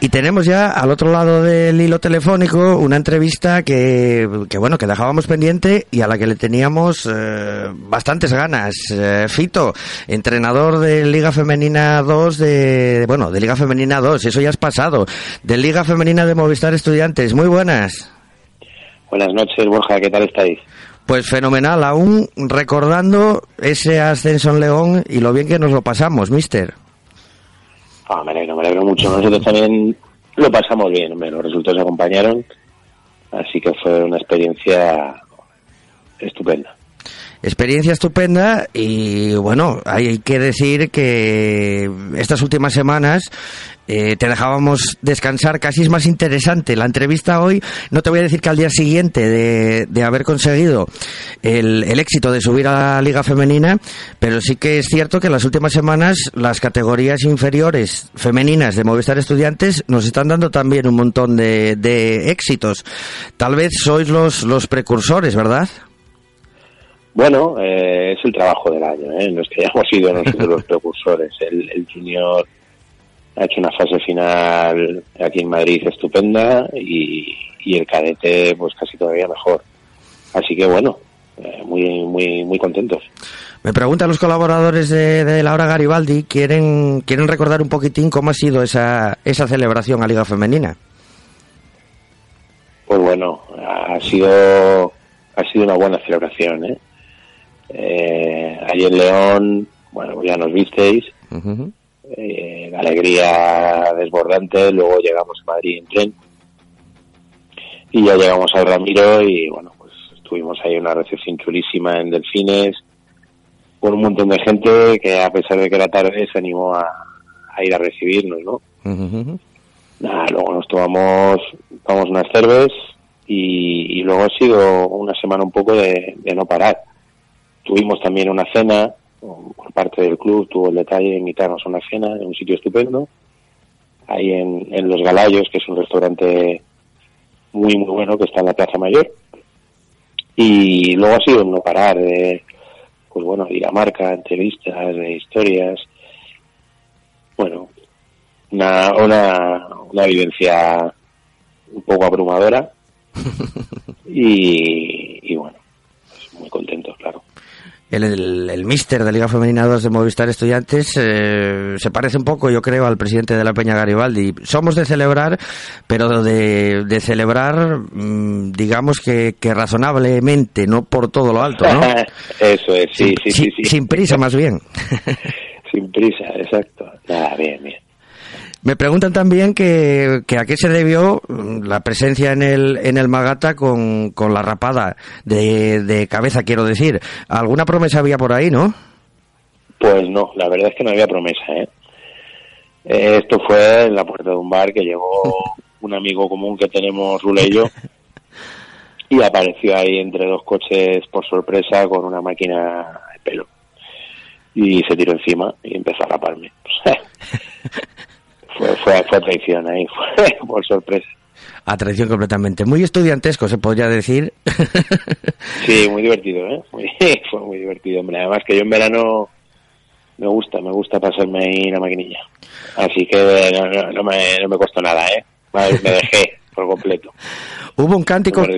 Y tenemos ya al otro lado del hilo telefónico una entrevista que, que bueno, que dejábamos pendiente y a la que le teníamos eh, bastantes ganas. Eh, Fito, entrenador de Liga Femenina 2 de, bueno, de Liga Femenina 2, eso ya es pasado, de Liga Femenina de Movistar Estudiantes. Muy buenas. Buenas noches, Borja, ¿qué tal estáis? Pues fenomenal, aún recordando ese ascenso en León y lo bien que nos lo pasamos, mister. Ah, me alegro, me alegro mucho. Nosotros también lo pasamos bien, hombre. los resultados acompañaron, así que fue una experiencia estupenda. Experiencia estupenda y bueno, hay que decir que estas últimas semanas eh, te dejábamos descansar, casi es más interesante. La entrevista hoy, no te voy a decir que al día siguiente de, de haber conseguido el, el, éxito de subir a la Liga Femenina, pero sí que es cierto que en las últimas semanas las categorías inferiores femeninas de Movistar Estudiantes nos están dando también un montón de, de éxitos. Tal vez sois los, los precursores, ¿verdad? Bueno, eh, es el trabajo del año, ¿eh? no es que hayamos sido nosotros los precursores. El, el junior ha hecho una fase final aquí en Madrid estupenda y, y el cadete pues casi todavía mejor. Así que bueno, eh, muy muy muy contentos. Me preguntan los colaboradores de, de la hora Garibaldi, quieren quieren recordar un poquitín cómo ha sido esa esa celebración a Liga Femenina. Pues bueno, ha sido ha sido una buena celebración, ¿eh? Eh, allí en León, bueno, ya nos visteis, uh -huh. eh, la alegría desbordante, luego llegamos a Madrid en tren y ya llegamos al Ramiro y bueno, pues estuvimos ahí una recepción chulísima en Delfines con un montón de gente que a pesar de que era tarde se animó a, a ir a recibirnos, ¿no? Uh -huh. Nada, luego nos tomamos, tomamos unas cervezas y, y, luego ha sido una semana un poco de, de no parar tuvimos también una cena por parte del club, tuvo el detalle de invitarnos a una cena en un sitio estupendo, ahí en, en Los Galayos, que es un restaurante muy, muy bueno que está en la Plaza Mayor. Y luego ha sido no parar de, pues bueno, ir a marca, entrevistas, de historias. Bueno, una, una, una vivencia un poco abrumadora. y, y bueno, pues muy contentos, el, el, el mister de Liga Femenina 2 de Movistar Estudiantes eh, se parece un poco, yo creo, al presidente de la Peña Garibaldi. Somos de celebrar, pero de, de celebrar, mmm, digamos que, que, razonablemente, no por todo lo alto, ¿no? Eso es, sí, sí, sin, sí, sí. Sin prisa, más bien. sin prisa, exacto. Nada, bien, bien. Me preguntan también que, que, a qué se debió la presencia en el, en el Magata con, con la rapada de, de, cabeza, quiero decir. ¿Alguna promesa había por ahí, no? Pues no, la verdad es que no había promesa, ¿eh? Esto fue en la puerta de un bar que llegó un amigo común que tenemos, Rule y yo, y apareció ahí entre dos coches por sorpresa con una máquina de pelo. Y se tiró encima y empezó a raparme. fue, fue, fue traición ahí, fue por sorpresa. A traición completamente. Muy estudiantesco, se podría decir. sí, muy divertido, ¿eh? Muy, fue muy divertido, hombre. Además que yo en verano me gusta, me gusta pasarme ahí la maquinilla. Así que no, no, no, me, no me costó nada, ¿eh? Me dejé por completo. Hubo un cántico, no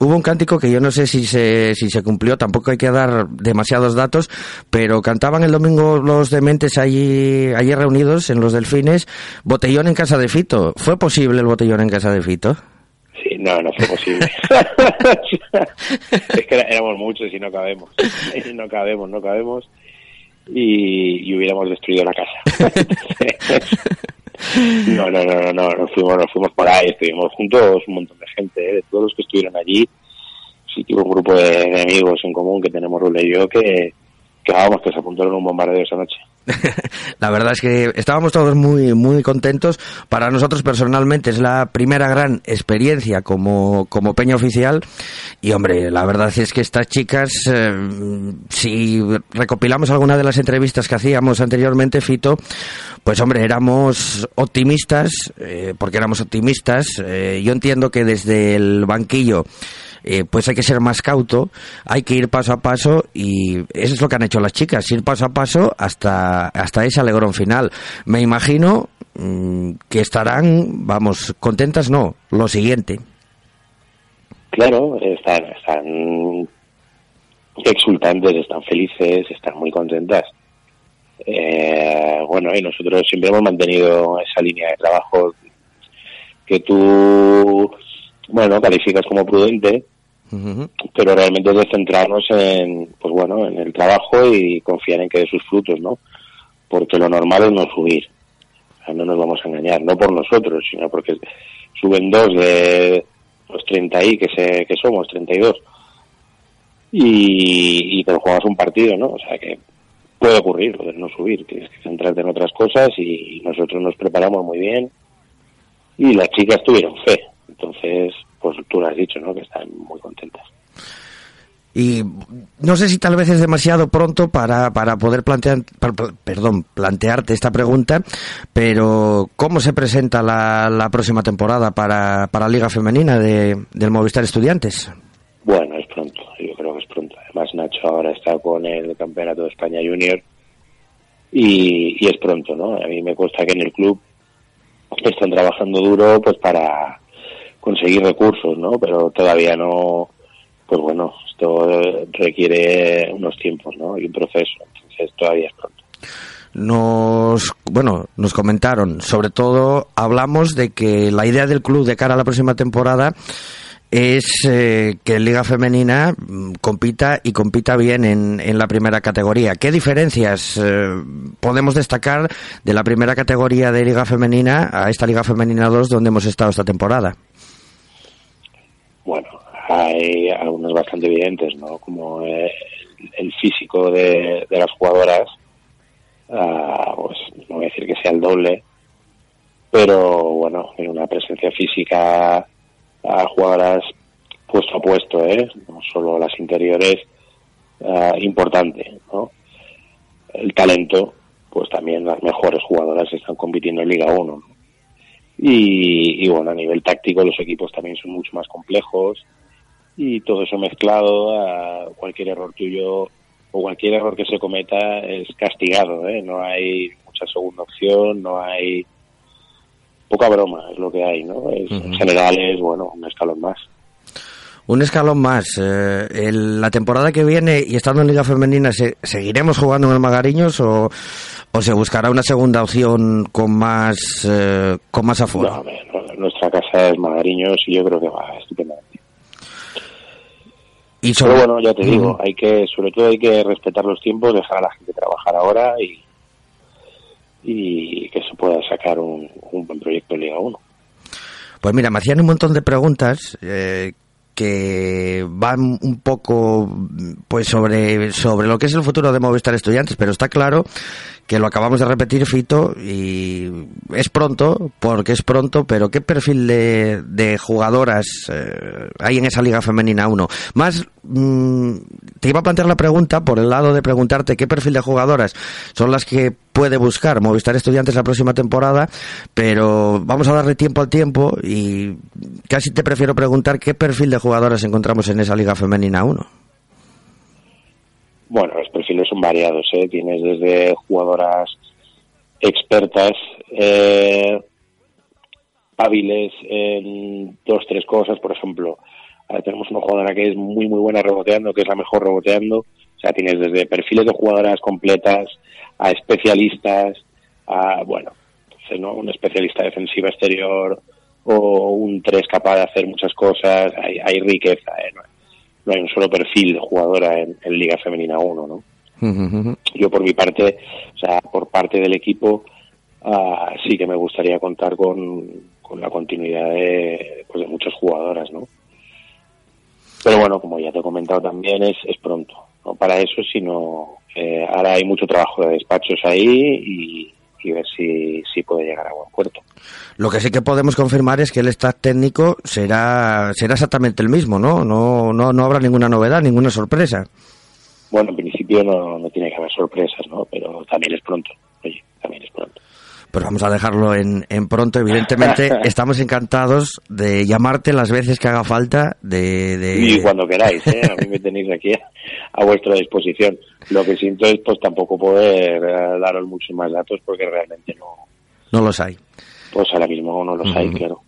hubo un cántico que yo no sé si se, si se cumplió, tampoco hay que dar demasiados datos, pero cantaban el domingo los dementes allí, allí reunidos en los delfines, botellón en casa de Fito. ¿Fue posible el botellón en casa de Fito? Sí, no, no fue posible. es que éramos muchos y no cabemos. Y no cabemos, no cabemos. Y, y hubiéramos destruido la casa. No, no, no, no, no, nos fuimos, nos fuimos por ahí, estuvimos juntos un montón de gente, de todos los que estuvieron allí, sí que un grupo de, amigos en común que tenemos Rule y yo que, que vamos, que se apuntaron un bombardeo esa noche. la verdad es que estábamos todos muy muy contentos. Para nosotros personalmente es la primera gran experiencia como, como peña oficial y hombre, la verdad es que estas chicas, eh, si recopilamos alguna de las entrevistas que hacíamos anteriormente, Fito, pues hombre, éramos optimistas, eh, porque éramos optimistas. Eh, yo entiendo que desde el banquillo eh, pues hay que ser más cauto, hay que ir paso a paso y eso es lo que han hecho las chicas, ir paso a paso hasta, hasta ese alegrón final. Me imagino mm, que estarán, vamos, contentas, no, lo siguiente. Claro, están, están exultantes, están felices, están muy contentas. Eh, bueno, y nosotros siempre hemos mantenido esa línea de trabajo que tú, bueno, calificas como prudente, pero realmente es de centrarnos en, pues bueno, en el trabajo y confiar en que dé sus frutos, ¿no? Porque lo normal es no subir. no nos vamos a engañar, no por nosotros, sino porque suben dos de los 30 y que, se, que somos, 32. Y, y te lo juegas un partido, ¿no? O sea que puede ocurrir lo de no subir, tienes que centrarte en otras cosas y nosotros nos preparamos muy bien y las chicas tuvieron fe. Entonces, pues tú lo has dicho, ¿no? Que están muy contentas. Y no sé si tal vez es demasiado pronto para, para poder plantear, perdón, plantearte esta pregunta, pero ¿cómo se presenta la, la próxima temporada para, para Liga Femenina de, del Movistar Estudiantes? Bueno, es pronto, yo creo que es pronto. Además, Nacho ahora está con el Campeonato de España Junior y, y es pronto, ¿no? A mí me cuesta que en el club están trabajando duro pues para conseguir recursos, ¿no? Pero todavía no, pues bueno, esto requiere unos tiempos, ¿no? Y un proceso, entonces todavía es pronto. Nos, bueno, nos comentaron, sobre todo hablamos de que la idea del club de cara a la próxima temporada es eh, que Liga Femenina mm, compita y compita bien en, en la primera categoría. ¿Qué diferencias eh, podemos destacar de la primera categoría de Liga Femenina a esta Liga Femenina 2 donde hemos estado esta temporada? Hay algunas bastante evidentes, ¿no? Como eh, el físico de, de las jugadoras, uh, pues no voy a decir que sea el doble, pero bueno, en una presencia física a jugadoras puesto a puesto, ¿eh? no solo las interiores, uh, importante, ¿no? El talento, pues también las mejores jugadoras están compitiendo en Liga 1, ¿no? Y, bueno, a nivel táctico los equipos también son mucho más complejos y todo eso mezclado a cualquier error tuyo o cualquier error que se cometa es castigado, ¿eh? No hay mucha segunda opción, no hay poca broma, es lo que hay, ¿no? En general es, bueno, un escalón más. Un escalón más. Eh, el, la temporada que viene y estando en Liga Femenina, ¿seguiremos jugando en el Magariños o, o se buscará una segunda opción con más eh, con más aforo? No, nuestra casa es Magariños y yo creo que va estupendamente. Y Pero bueno, ya te digo, hay que, sobre todo hay que respetar los tiempos, dejar a la gente trabajar ahora y, y que se pueda sacar un, un buen proyecto en Liga 1. Pues mira, me hacían un montón de preguntas eh, que van un poco pues sobre, sobre lo que es el futuro de Movistar Estudiantes, pero está claro que lo acabamos de repetir, Fito, y es pronto, porque es pronto, pero ¿qué perfil de, de jugadoras eh, hay en esa Liga Femenina 1? Más, mmm, te iba a plantear la pregunta por el lado de preguntarte qué perfil de jugadoras son las que puede buscar Movistar Estudiantes la próxima temporada, pero vamos a darle tiempo al tiempo y casi te prefiero preguntar qué perfil de jugadoras encontramos en esa Liga Femenina 1. Bueno, los perfiles son variados, ¿eh? Tienes desde jugadoras expertas, eh, hábiles en dos, tres cosas, por ejemplo. tenemos una jugadora que es muy, muy buena reboteando, que es la mejor reboteando. O sea, tienes desde perfiles de jugadoras completas, a especialistas, a, bueno, ¿no? un especialista defensiva exterior o un tres capaz de hacer muchas cosas, hay, hay riqueza, ¿eh? No, hay un solo perfil de jugadora en, Liga Femenina 1, ¿no? Yo por mi parte, o sea, por parte del equipo, uh, sí que me gustaría contar con, con la continuidad de, pues, de muchas jugadoras, ¿no? Pero bueno, como ya te he comentado también, es, es pronto, no para eso, sino eh, ahora hay mucho trabajo de despachos ahí y, ver si, si puede llegar a buen puerto. Lo que sí que podemos confirmar es que el staff técnico será será exactamente el mismo, ¿no? No, no, no habrá ninguna novedad, ninguna sorpresa. Bueno, en principio no, no tiene que haber sorpresas, ¿no? Pero también es pronto. Oye, también es pronto pues vamos a dejarlo en, en pronto. Evidentemente, estamos encantados de llamarte las veces que haga falta. De, Y cuando queráis, ¿eh? a mí me tenéis aquí a, vuestra disposición. Lo que siento es pues tampoco poder eh, daros muchos más datos porque realmente no. No los hay. Pues ahora mismo no los hay, claro.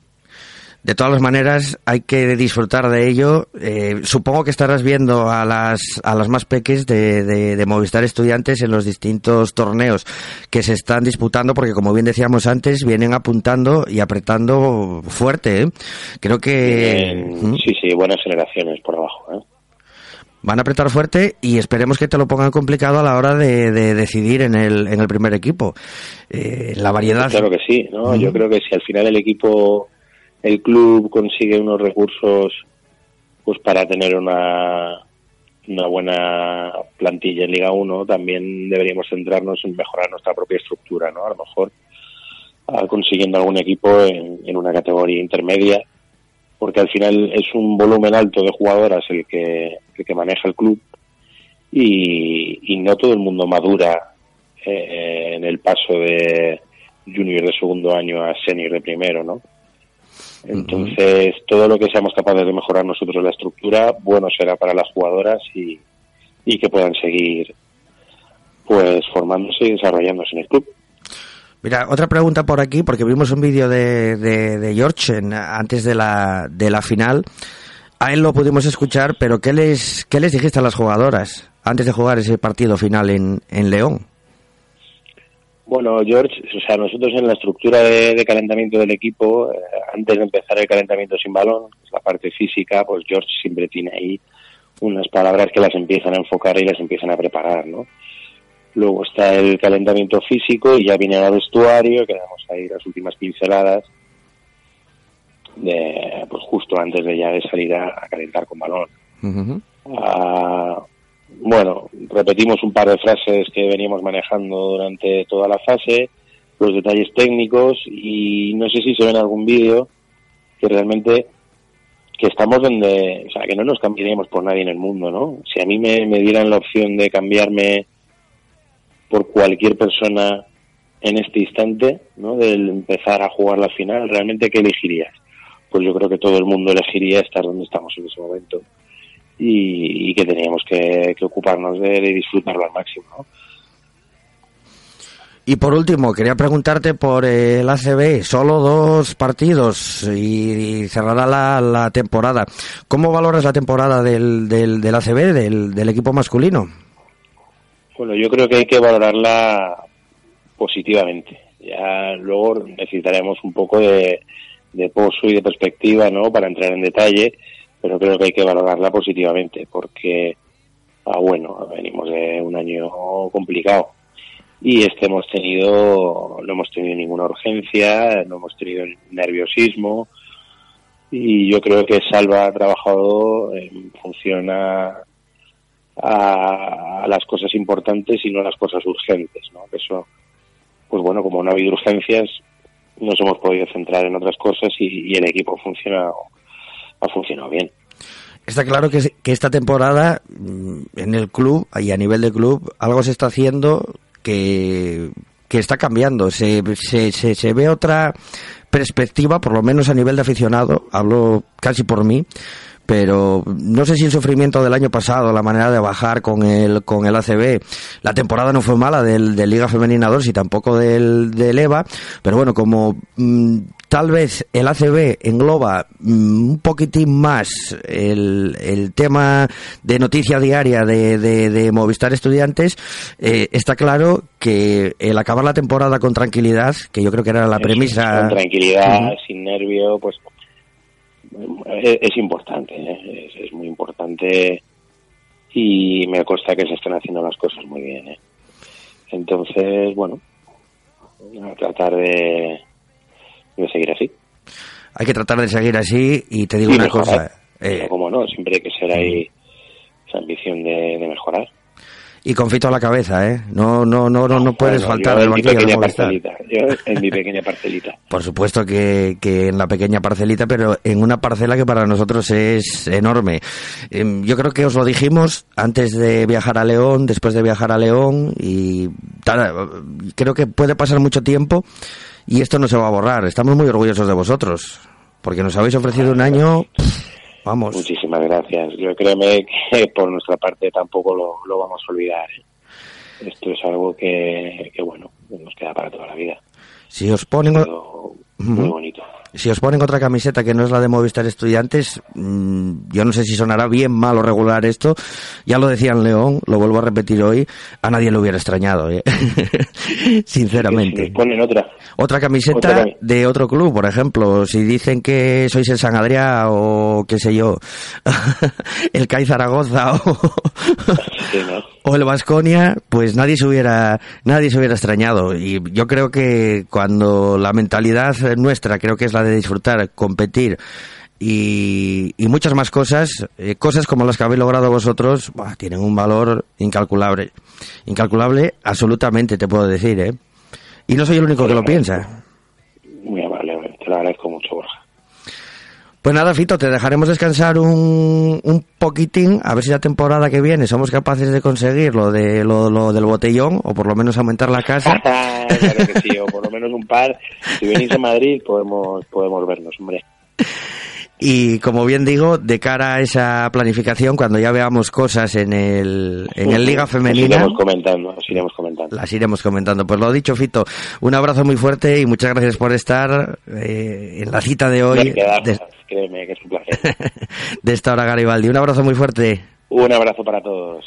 De todas las maneras, hay que disfrutar de ello. Eh, supongo que estarás viendo a las, a las más peques de, de, Movistar Estudiantes en los distintos torneos que se están disputando, porque como bien decíamos antes, vienen apuntando y apretando fuerte. ¿eh? Creo que. ¿Mm? Sí, sí, buenas generaciones por abajo. ¿eh? Van a apretar fuerte y esperemos que te lo pongan complicado a la hora de, decidir en el, en el primer equipo. la variedad. Claro que sí, ¿no? Yo creo que si al final el equipo el club consigue unos recursos pues para tener una, una buena plantilla en Liga 1, también deberíamos centrarnos en mejorar nuestra propia estructura, ¿no? A lo mejor consiguiendo algún equipo en, una categoría intermedia, porque al final es un volumen alto de jugadoras el que, el que maneja el club y, no todo el mundo madura eh, en el paso de junior de segundo año a senior de primero, ¿no? Entonces, todo lo que seamos capaces de mejorar nosotros la estructura, bueno será para las jugadoras y, y que puedan seguir pues formándose y desarrollándose en el club. Mira, otra pregunta por aquí, porque vimos un vídeo de, de, George antes de la, de la final. A él lo pudimos escuchar, pero ¿qué les, ¿qué les dijiste a las jugadoras antes de jugar ese partido final en, en León? Bueno, George, o sea, nosotros en la estructura de, calentamiento del equipo, eh, antes de empezar el calentamiento sin balón, que es la parte física, pues George siempre tiene ahí unas palabras que las empiezan a enfocar y las empiezan a preparar, ¿no? Luego está el calentamiento físico y ya viene al vestuario, que damos ahí las últimas pinceladas, de, pues justo antes de ya de salir a, calentar con balón bueno, repetimos un par de frases que veníamos manejando durante toda la fase, los detalles técnicos y no sé si se ve en algún vídeo que realmente que estamos donde, o sea, que no nos cambiaríamos por nadie en el mundo, ¿no? Si a mí me, me dieran la opción de cambiarme por cualquier persona en este instante, ¿no? Del empezar a jugar la final, ¿realmente qué elegirías? Pues yo creo que todo el mundo elegiría estar donde estamos en ese momento y, que teníamos que, ocuparnos de, disfrutarlo al máximo. Y por último, quería preguntarte por el ACB, solo dos partidos y, cerrará la, temporada. ¿Cómo valoras la temporada del, del, del ACB, del, del equipo masculino? Bueno, yo creo que hay que valorarla positivamente. Ya luego necesitaremos un poco de, de pozo y de perspectiva, ¿no? Para entrar en detalle pero creo que hay que valorarla positivamente porque, ah, bueno, venimos de un año complicado y este hemos tenido, no hemos tenido ninguna urgencia, no hemos tenido nerviosismo y yo creo que Salva ha trabajado en función a, las cosas importantes y no a las cosas urgentes, ¿no? Eso, pues bueno, como no ha habido urgencias, nos hemos podido centrar en otras cosas y, y el equipo funciona ha funcionado bien. Está claro que, esta temporada mm, en el club y a nivel de club algo se está haciendo que, que está cambiando. Se, se, se, se, ve otra perspectiva, por lo menos a nivel de aficionado, hablo casi por mí, pero no sé si el sufrimiento del año pasado, la manera de bajar con el, con el ACB, la temporada no fue mala del, del Liga Femenina 2 y tampoco del, del EVA, pero bueno, como mm, tal vez el ACB engloba mm, un poquitín más el, el, tema de noticia diaria de, de, Movistar Estudiantes, eh, está claro que el acabar la temporada con tranquilidad, que yo creo que era la premisa... Con tranquilidad, sin nervio, pues es, importante, ¿eh? es, muy importante y me consta que se están haciendo las cosas muy bien. ¿eh? Entonces, bueno, a tratar de, de seguir así. Hay que tratar de seguir así y te digo una cosa. Eh, como no, siempre hay que ser ahí esa ambición de, mejorar. Y con Fito a la cabeza, ¿eh? No, no, no, no, no puedes faltar del banquillo de parcelita, Yo en mi pequeña parcelita. Por supuesto que, que en la pequeña parcelita, pero en una parcela que para nosotros es enorme. Em, yo creo que os lo dijimos antes de viajar a León, después de viajar a León, y creo que puede pasar mucho tiempo y esto no se va a borrar. Estamos muy orgullosos de vosotros, porque nos habéis ofrecido un año... Vamos. Muchísimas gracias. Yo créeme que por nuestra parte tampoco lo, vamos a olvidar. ¿eh? Esto es algo que, que, bueno, nos queda para toda la vida. Si os ponen... Muy bonito si os ponen otra camiseta que no es la de Movistar Estudiantes, mm, yo no sé si sonará bien, mal o regular esto. Ya lo decía en León, lo vuelvo a repetir hoy, a nadie le hubiera extrañado, ¿eh? sinceramente. ponen otra. Otra camiseta de otro club, por ejemplo. Si dicen que sois el San Adrià o qué sé yo, el CAI Zaragoza o, o el Vasconia, pues nadie se hubiera nadie se hubiera extrañado. Y yo creo que cuando la mentalidad nuestra, creo que es la de disfrutar, competir y, muchas más cosas, eh, cosas como las que habéis logrado vosotros, tienen un valor incalculable. Incalculable, absolutamente, te puedo decir, ¿eh? Y no soy el único que lo piensa. Muy amable, te lo agradezco mucho, Borja. Pues nada, Fito, te dejaremos descansar un, un poquitín, a ver si la temporada que viene somos capaces de conseguir lo, de, lo, del botellón, o por lo menos aumentar la casa. claro que sí, o por lo menos un par. Si venís a Madrid podemos, podemos vernos, hombre. Y como bien digo, de cara a esa planificación, cuando ya veamos cosas en el, en el Liga Femenina. Las iremos comentando, las iremos comentando. Las iremos comentando. Pues lo dicho, Fito, un abrazo muy fuerte y muchas gracias por estar eh, en la cita de hoy. de... créeme que es un placer. de esta hora, Garibaldi. Un abrazo muy fuerte. Un abrazo para todos.